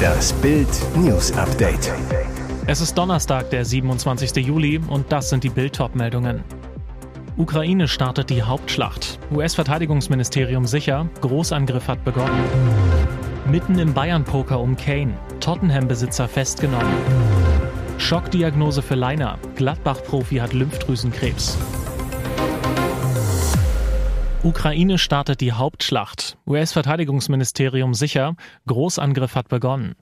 Das Bild News Update. Es ist Donnerstag, der 27. Juli und das sind die Bild meldungen Ukraine startet die Hauptschlacht. US-Verteidigungsministerium sicher, Großangriff hat begonnen. Mitten im Bayern-Poker um Kane. Tottenham-Besitzer festgenommen. Schockdiagnose für Leiner. Gladbach-Profi hat Lymphdrüsenkrebs. Ukraine startet die Hauptschlacht. US-Verteidigungsministerium sicher, Großangriff hat begonnen.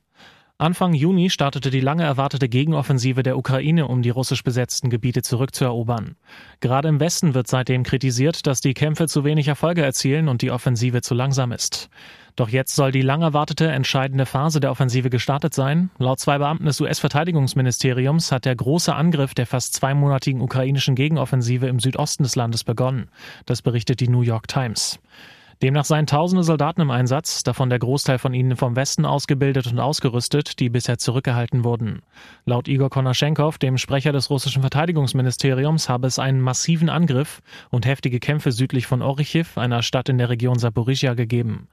Anfang Juni startete die lange erwartete Gegenoffensive der Ukraine, um die russisch besetzten Gebiete zurückzuerobern. Gerade im Westen wird seitdem kritisiert, dass die Kämpfe zu wenig Erfolge erzielen und die Offensive zu langsam ist. Doch jetzt soll die lang erwartete entscheidende Phase der Offensive gestartet sein. Laut zwei Beamten des US-Verteidigungsministeriums hat der große Angriff der fast zweimonatigen ukrainischen Gegenoffensive im Südosten des Landes begonnen. Das berichtet die New York Times. Demnach seien tausende Soldaten im Einsatz, davon der Großteil von ihnen vom Westen ausgebildet und ausgerüstet, die bisher zurückgehalten wurden. Laut Igor Konaschenkov, dem Sprecher des russischen Verteidigungsministeriums, habe es einen massiven Angriff und heftige Kämpfe südlich von Orichiv, einer Stadt in der Region Saporizhia, gegeben.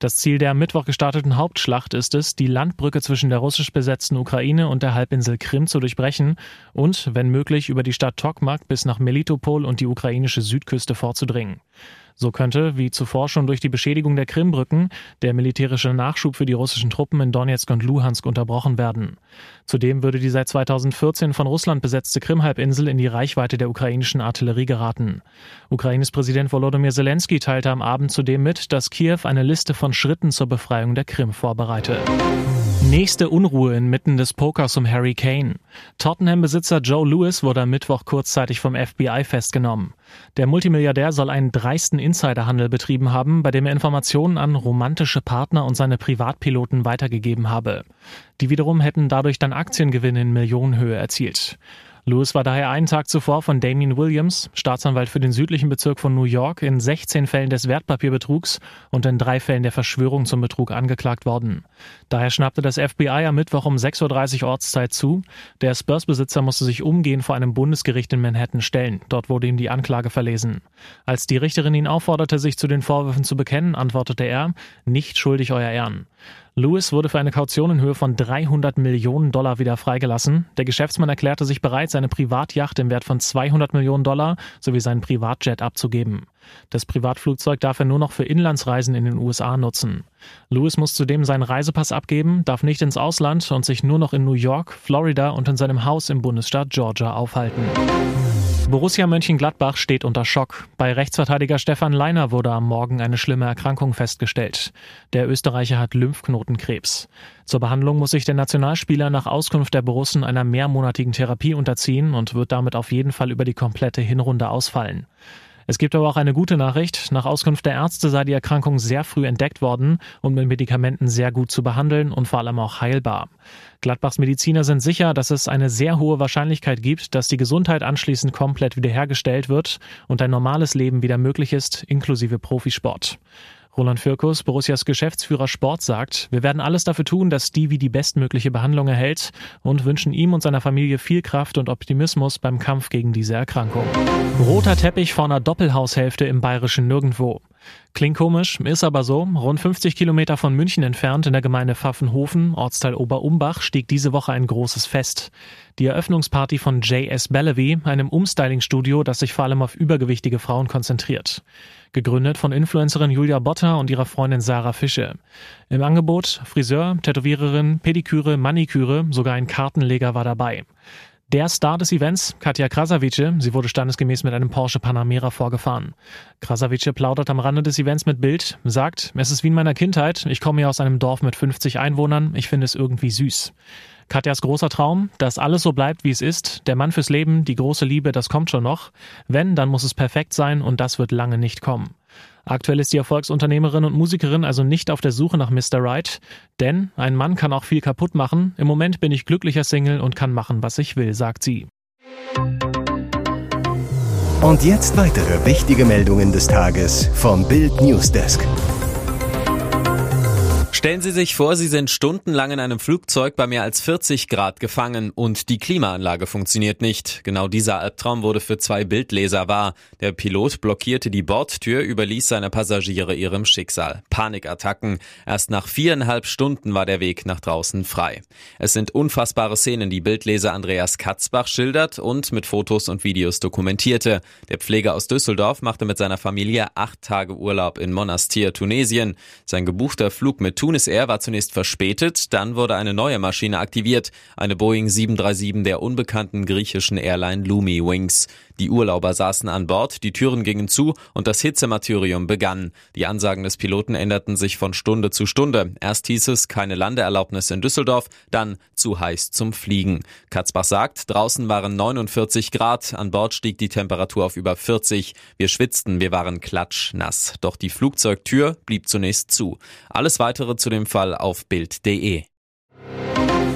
Das Ziel der am Mittwoch gestarteten Hauptschlacht ist es, die Landbrücke zwischen der russisch besetzten Ukraine und der Halbinsel Krim zu durchbrechen und, wenn möglich, über die Stadt Tokmak bis nach Melitopol und die ukrainische Südküste vorzudringen. So könnte, wie zuvor schon durch die Beschädigung der Krimbrücken, der militärische Nachschub für die russischen Truppen in Donetsk und Luhansk unterbrochen werden. Zudem würde die seit 2014 von Russland besetzte Krimhalbinsel in die Reichweite der ukrainischen Artillerie geraten. Ukraines Präsident Volodymyr Zelensky teilte am Abend zudem mit, dass Kiew eine Liste von Schritten zur Befreiung der Krim vorbereite. Nächste Unruhe inmitten des Pokers um Harry Kane. Tottenham-Besitzer Joe Lewis wurde am Mittwoch kurzzeitig vom FBI festgenommen. Der Multimilliardär soll einen dreisten Insiderhandel betrieben haben, bei dem er Informationen an romantische Partner und seine Privatpiloten weitergegeben habe. Die wiederum hätten dadurch dann Aktiengewinne in Millionenhöhe erzielt. Lewis war daher einen Tag zuvor von Damien Williams, Staatsanwalt für den südlichen Bezirk von New York, in 16 Fällen des Wertpapierbetrugs und in drei Fällen der Verschwörung zum Betrug angeklagt worden. Daher schnappte das FBI am Mittwoch um 6.30 Uhr Ortszeit zu. Der Spurs-Besitzer musste sich umgehend vor einem Bundesgericht in Manhattan stellen. Dort wurde ihm die Anklage verlesen. Als die Richterin ihn aufforderte, sich zu den Vorwürfen zu bekennen, antwortete er, nicht schuldig, Euer Ehren. Lewis wurde für eine Kaution in Höhe von 300 Millionen Dollar wieder freigelassen. Der Geschäftsmann erklärte sich bereit, seine Privatjacht im Wert von 200 Millionen Dollar sowie seinen Privatjet abzugeben. Das Privatflugzeug darf er nur noch für Inlandsreisen in den USA nutzen. Lewis muss zudem seinen Reisepass abgeben, darf nicht ins Ausland und sich nur noch in New York, Florida und in seinem Haus im Bundesstaat Georgia aufhalten. Borussia Mönchengladbach steht unter Schock. Bei Rechtsverteidiger Stefan Leiner wurde am Morgen eine schlimme Erkrankung festgestellt. Der Österreicher hat Lymphknotenkrebs. Zur Behandlung muss sich der Nationalspieler nach Auskunft der Borussen einer mehrmonatigen Therapie unterziehen und wird damit auf jeden Fall über die komplette Hinrunde ausfallen. Es gibt aber auch eine gute Nachricht. Nach Auskunft der Ärzte sei die Erkrankung sehr früh entdeckt worden und mit Medikamenten sehr gut zu behandeln und vor allem auch heilbar. Gladbachs Mediziner sind sicher, dass es eine sehr hohe Wahrscheinlichkeit gibt, dass die Gesundheit anschließend komplett wiederhergestellt wird und ein normales Leben wieder möglich ist, inklusive Profisport. Roland Firkus, Borussias Geschäftsführer Sport, sagt, wir werden alles dafür tun, dass Stevie die bestmögliche Behandlung erhält und wünschen ihm und seiner Familie viel Kraft und Optimismus beim Kampf gegen diese Erkrankung. Roter Teppich vor einer Doppelhaushälfte im bayerischen Nirgendwo. Klingt komisch, ist aber so. Rund 50 Kilometer von München entfernt in der Gemeinde Pfaffenhofen, Ortsteil Oberumbach, stieg diese Woche ein großes Fest. Die Eröffnungsparty von J.S. Bellevue, einem Umstyling-Studio, das sich vor allem auf übergewichtige Frauen konzentriert. Gegründet von Influencerin Julia Botter und ihrer Freundin Sarah Fische. Im Angebot Friseur, Tätowiererin, Pediküre, Maniküre, sogar ein Kartenleger war dabei. Der Star des Events, Katja Krasavice, sie wurde standesgemäß mit einem Porsche Panamera vorgefahren. Krasavice plaudert am Rande des Events mit Bild, sagt, es ist wie in meiner Kindheit, ich komme ja aus einem Dorf mit 50 Einwohnern, ich finde es irgendwie süß. Katjas großer Traum, dass alles so bleibt, wie es ist, der Mann fürs Leben, die große Liebe, das kommt schon noch. Wenn, dann muss es perfekt sein und das wird lange nicht kommen. Aktuell ist die Erfolgsunternehmerin und Musikerin also nicht auf der Suche nach Mr. Right, denn ein Mann kann auch viel kaputt machen. Im Moment bin ich glücklicher Single und kann machen, was ich will, sagt sie. Und jetzt weitere wichtige Meldungen des Tages vom Bild Newsdesk. Stellen Sie sich vor, Sie sind stundenlang in einem Flugzeug bei mehr als 40 Grad gefangen und die Klimaanlage funktioniert nicht. Genau dieser Albtraum wurde für zwei Bildleser wahr. Der Pilot blockierte die Bordtür, überließ seine Passagiere ihrem Schicksal. Panikattacken. Erst nach viereinhalb Stunden war der Weg nach draußen frei. Es sind unfassbare Szenen, die Bildleser Andreas Katzbach schildert und mit Fotos und Videos dokumentierte. Der Pfleger aus Düsseldorf machte mit seiner Familie acht Tage Urlaub in Monastir, Tunesien. Sein gebuchter Flug mit Tunis Air war zunächst verspätet, dann wurde eine neue Maschine aktiviert, eine Boeing 737 der unbekannten griechischen Airline Lumi Wings. Die Urlauber saßen an Bord, die Türen gingen zu und das Hitzemartyrium begann. Die Ansagen des Piloten änderten sich von Stunde zu Stunde. Erst hieß es keine Landeerlaubnis in Düsseldorf, dann zu heiß zum Fliegen. Katzbach sagt, draußen waren 49 Grad, an Bord stieg die Temperatur auf über 40. Wir schwitzten, wir waren klatschnass. Doch die Flugzeugtür blieb zunächst zu. Alles weitere zu dem Fall auf Bild.de.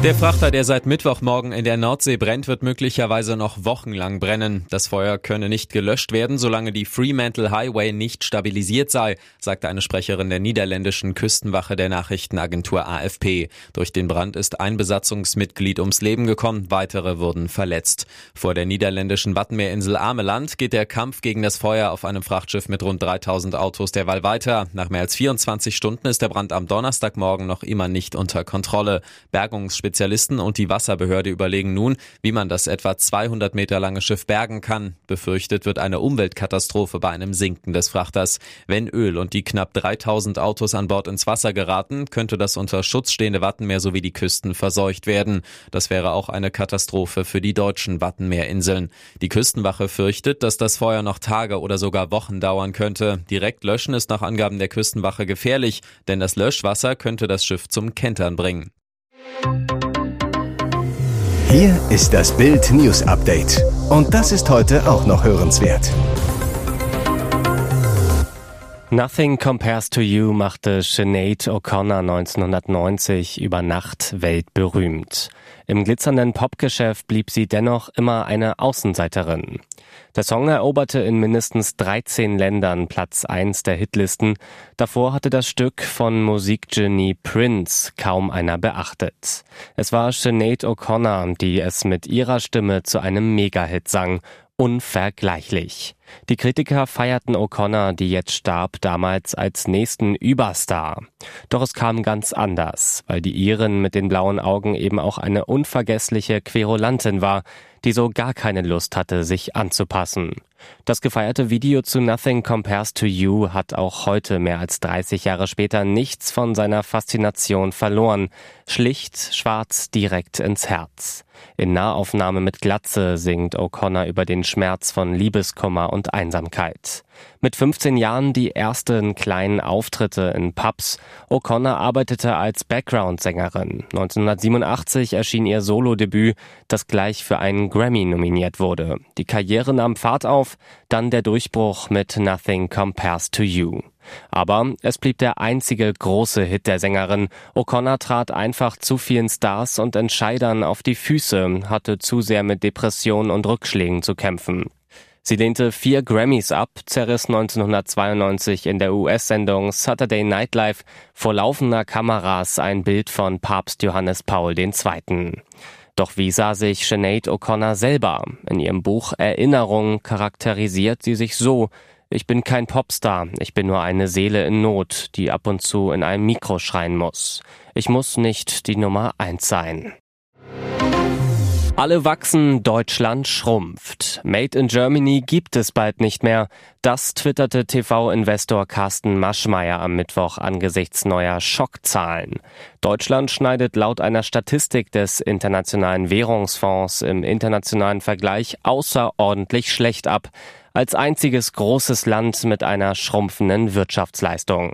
Der Frachter, der seit Mittwochmorgen in der Nordsee brennt, wird möglicherweise noch wochenlang brennen. Das Feuer könne nicht gelöscht werden, solange die Fremantle Highway nicht stabilisiert sei, sagte eine Sprecherin der niederländischen Küstenwache der Nachrichtenagentur AFP. Durch den Brand ist ein Besatzungsmitglied ums Leben gekommen, weitere wurden verletzt. Vor der niederländischen Wattenmeerinsel Ameland geht der Kampf gegen das Feuer auf einem Frachtschiff mit rund 3000 Autos derweil weiter. Nach mehr als 24 Stunden ist der Brand am Donnerstagmorgen noch immer nicht unter Kontrolle. Bergungsspezialisten Spezialisten und die Wasserbehörde überlegen nun, wie man das etwa 200 Meter lange Schiff bergen kann. Befürchtet wird eine Umweltkatastrophe bei einem Sinken des Frachters. Wenn Öl und die knapp 3000 Autos an Bord ins Wasser geraten, könnte das unter Schutz stehende Wattenmeer sowie die Küsten verseucht werden. Das wäre auch eine Katastrophe für die deutschen Wattenmeerinseln. Die Küstenwache fürchtet, dass das Feuer noch Tage oder sogar Wochen dauern könnte. Direkt löschen ist nach Angaben der Küstenwache gefährlich, denn das Löschwasser könnte das Schiff zum Kentern bringen. Hier ist das Bild News Update. Und das ist heute auch noch hörenswert. Nothing Compares to You machte Sinead O'Connor 1990 über Nacht weltberühmt. Im glitzernden Popgeschäft blieb sie dennoch immer eine Außenseiterin. Der Song eroberte in mindestens 13 Ländern Platz 1 der Hitlisten. Davor hatte das Stück von Musikgenie Prince kaum einer beachtet. Es war Sinead O'Connor, die es mit ihrer Stimme zu einem Megahit sang unvergleichlich. Die Kritiker feierten O'Connor, die jetzt starb, damals als nächsten Überstar. Doch es kam ganz anders, weil die Iren mit den blauen Augen eben auch eine unvergessliche Querulantin war, die so gar keine Lust hatte, sich anzupassen. Das gefeierte Video zu Nothing Compares to You hat auch heute, mehr als 30 Jahre später, nichts von seiner Faszination verloren. Schlicht, schwarz, direkt ins Herz. In Nahaufnahme mit Glatze singt O'Connor über den Schmerz von Liebeskummer und Einsamkeit. Mit 15 Jahren die ersten kleinen Auftritte in Pubs. O'Connor arbeitete als Background-Sängerin. 1987 erschien ihr Solodebüt, das gleich für einen Grammy nominiert wurde. Die Karriere nahm Fahrt auf, dann der Durchbruch mit Nothing Compares to You. Aber es blieb der einzige große Hit der Sängerin. O'Connor trat einfach zu vielen Stars und Entscheidern auf die Füße, hatte zu sehr mit Depressionen und Rückschlägen zu kämpfen. Sie lehnte vier Grammys ab, zerriss 1992 in der US-Sendung Saturday Night Live vor laufender Kameras ein Bild von Papst Johannes Paul II. Doch wie sah sich Sinead O'Connor selber? In ihrem Buch Erinnerung charakterisiert sie sich so, ich bin kein Popstar, ich bin nur eine Seele in Not, die ab und zu in einem Mikro schreien muss. Ich muss nicht die Nummer eins sein. Alle wachsen, Deutschland schrumpft. Made in Germany gibt es bald nicht mehr. Das twitterte TV-Investor Carsten Maschmeyer am Mittwoch angesichts neuer Schockzahlen. Deutschland schneidet laut einer Statistik des Internationalen Währungsfonds im internationalen Vergleich außerordentlich schlecht ab als einziges großes Land mit einer schrumpfenden Wirtschaftsleistung.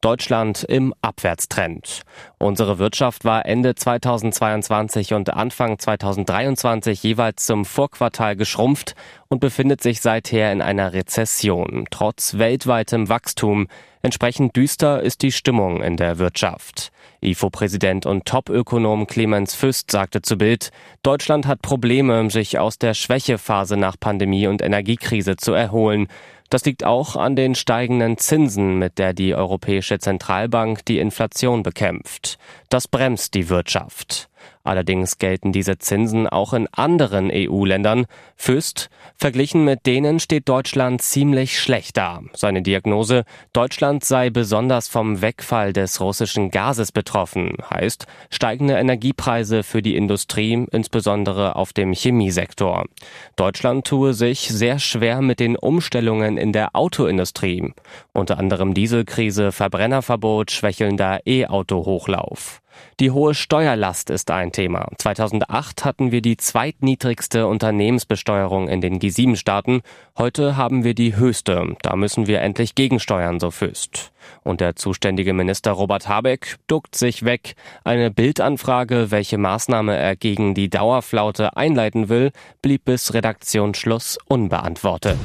Deutschland im Abwärtstrend. Unsere Wirtschaft war Ende 2022 und Anfang 2023 jeweils zum Vorquartal geschrumpft und befindet sich seither in einer Rezession, trotz weltweitem Wachstum. Entsprechend düster ist die Stimmung in der Wirtschaft. IFO-Präsident und Topökonom Clemens Füst sagte zu Bild, Deutschland hat Probleme, sich aus der Schwächephase nach Pandemie und Energiekrise zu erholen. Das liegt auch an den steigenden Zinsen, mit der die Europäische Zentralbank die Inflation bekämpft. Das bremst die Wirtschaft. Allerdings gelten diese Zinsen auch in anderen EU-Ländern. Füst, verglichen mit denen steht Deutschland ziemlich schlecht da. Seine Diagnose, Deutschland sei besonders vom Wegfall des russischen Gases betroffen, heißt steigende Energiepreise für die Industrie, insbesondere auf dem Chemiesektor. Deutschland tue sich sehr schwer mit den Umstellungen in der Autoindustrie. Unter anderem Dieselkrise, Verbrennerverbot, schwächelnder E-Auto-Hochlauf. Die hohe Steuerlast ist ein Thema. 2008 hatten wir die zweitniedrigste Unternehmensbesteuerung in den G7-Staaten. Heute haben wir die höchste. Da müssen wir endlich gegensteuern, so Füst. Und der zuständige Minister Robert Habeck duckt sich weg. Eine Bildanfrage, welche Maßnahme er gegen die Dauerflaute einleiten will, blieb bis Redaktionsschluss unbeantwortet.